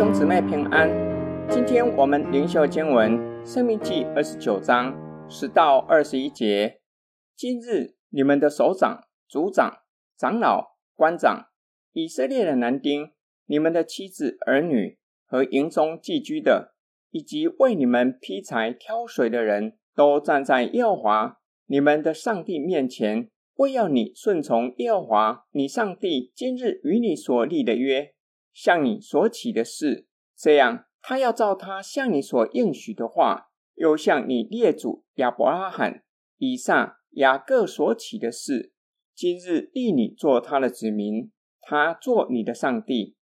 兄姊妹平安，今天我们灵修经文《申命记》二十九章十到二十一节。今日你们的首长、族长、长老、官长、以色列的男丁、你们的妻子儿女和营中寄居的，以及为你们劈柴挑水的人，都站在耶和华你们的上帝面前，为要你顺从耶和华你上帝今日与你所立的约。向你所起的事，这样他要照他向你所应许的话，又向你列祖亚伯拉罕、以撒、雅各所起的事，今日立你做他的子民，他做你的上帝。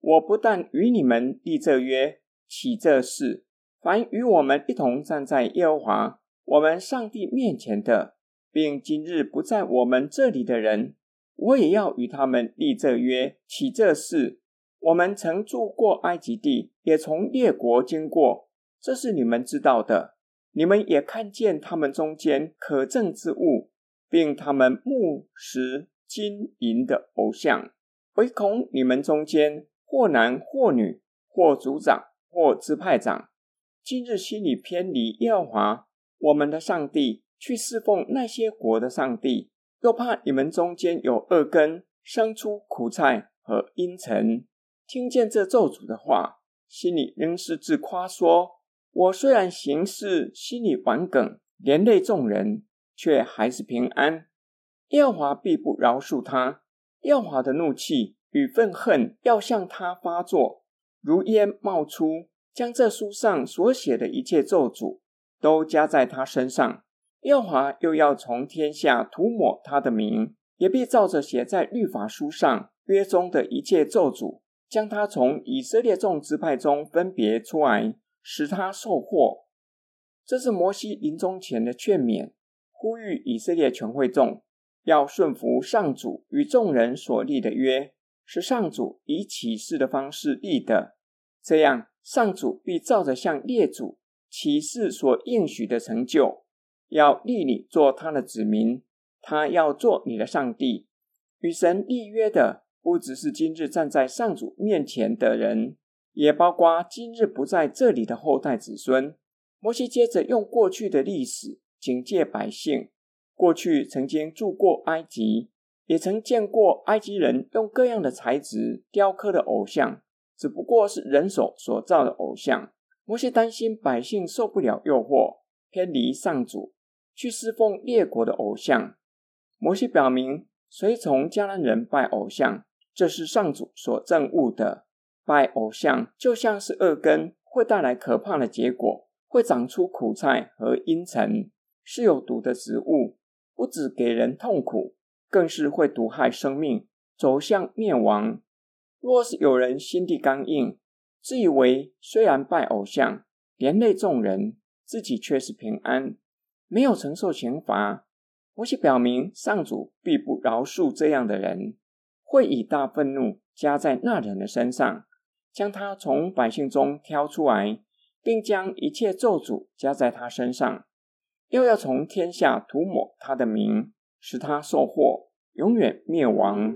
我不但与你们立这约，起这事，凡与我们一同站在耶和华我们上帝面前的，并今日不在我们这里的人，我也要与他们立这约，起这事。我们曾住过埃及地，也从列国经过，这是你们知道的。你们也看见他们中间可憎之物，并他们木石金银的偶像，唯恐你们中间或男或女，或族长或支派长，今日心里偏离耶和华我们的上帝，去侍奉那些国的上帝，又怕你们中间有恶根，生出苦菜和阴尘。听见这咒诅的话，心里仍是自夸说：“我虽然行事心里顽梗，连累众人，却还是平安。耀华必不饶恕他。耀华的怒气与愤恨要向他发作，如烟冒出，将这书上所写的一切咒诅都加在他身上。耀华又要从天下涂抹他的名，也必照着写在律法书上约中的一切咒诅。”将他从以色列众支派中分别出来，使他受祸。这是摩西临终前的劝勉，呼吁以色列全会众要顺服上主与众人所立的约，是上主以启示的方式立的。这样，上主必照着向列祖启示所应许的成就，要立你做他的子民，他要做你的上帝，与神立约的。不只是今日站在上主面前的人，也包括今日不在这里的后代子孙。摩西接着用过去的历史警戒百姓：过去曾经住过埃及，也曾见过埃及人用各样的材质雕刻的偶像，只不过是人手所造的偶像。摩西担心百姓受不了诱惑，偏离上主，去侍奉列国的偶像。摩西表明，随从迦南人拜偶像。这是上主所憎恶的，拜偶像就像是恶根，会带来可怕的结果，会长出苦菜和阴尘，是有毒的植物，不只给人痛苦，更是会毒害生命，走向灭亡。若是有人心地刚硬，自以为虽然拜偶像，连累众人，自己却是平安，没有承受刑罚，摩西表明，上主必不饶恕这样的人。会以大愤怒加在那人的身上，将他从百姓中挑出来，并将一切咒诅加在他身上，又要从天下涂抹他的名，使他受祸，永远灭亡。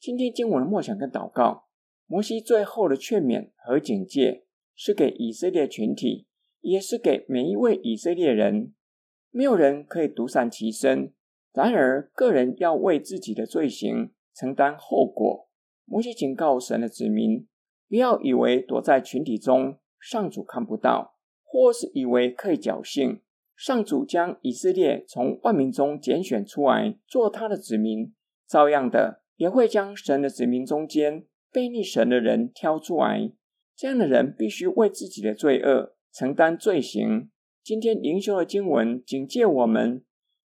今天经文的梦想跟祷告，摩西最后的劝勉和警戒，是给以色列群体，也是给每一位以色列人。没有人可以独善其身。然而，个人要为自己的罪行承担后果。摩西警告神的子民，不要以为躲在群体中，上主看不到，或是以为可以侥幸。上主将以色列从万民中拣选出来做他的子民，照样的也会将神的子民中间悖逆神的人挑出来。这样的人必须为自己的罪恶承担罪行。今天灵修的经文警戒我们。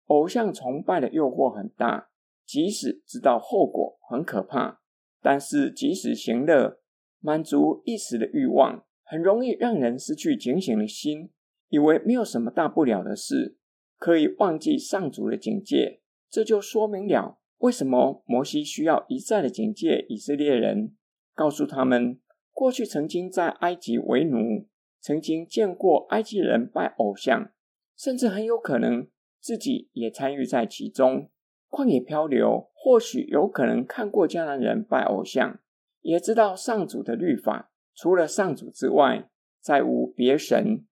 偶像崇拜的诱惑很大，即使知道后果很可怕，但是即使行乐，满足一时的欲望，很容易让人失去警醒的心，以为没有什么大不了的事，可以忘记上主的警戒。这就说明了为什么摩西需要一再的警戒以色列人，告诉他们，过去曾经在埃及为奴，曾经见过埃及人拜偶像，甚至很有可能。自己也参与在其中，旷野漂流，或许有可能看过迦南人拜偶像，也知道上主的律法，除了上主之外，再无别神。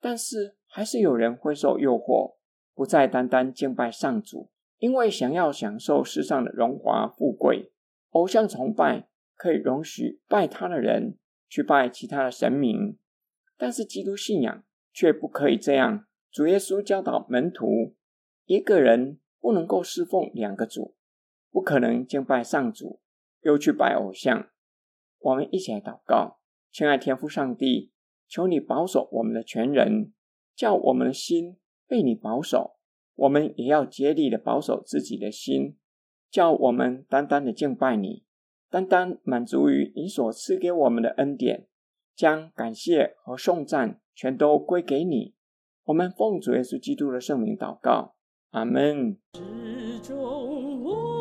但是还是有人会受诱惑，不再单单敬拜上主，因为想要享受世上的荣华富贵。偶像崇拜可以容许拜他的人去拜其他的神明，但是基督信仰却不可以这样。主耶稣教导门徒，一个人不能够侍奉两个主，不可能敬拜上主又去拜偶像。我们一起来祷告，亲爱天父上帝，求你保守我们的全人，叫我们的心被你保守。我们也要竭力的保守自己的心，叫我们单单的敬拜你，单单满足于你所赐给我们的恩典，将感谢和颂赞全都归给你。我们奉主耶稣基督的圣名祷告，阿们始终我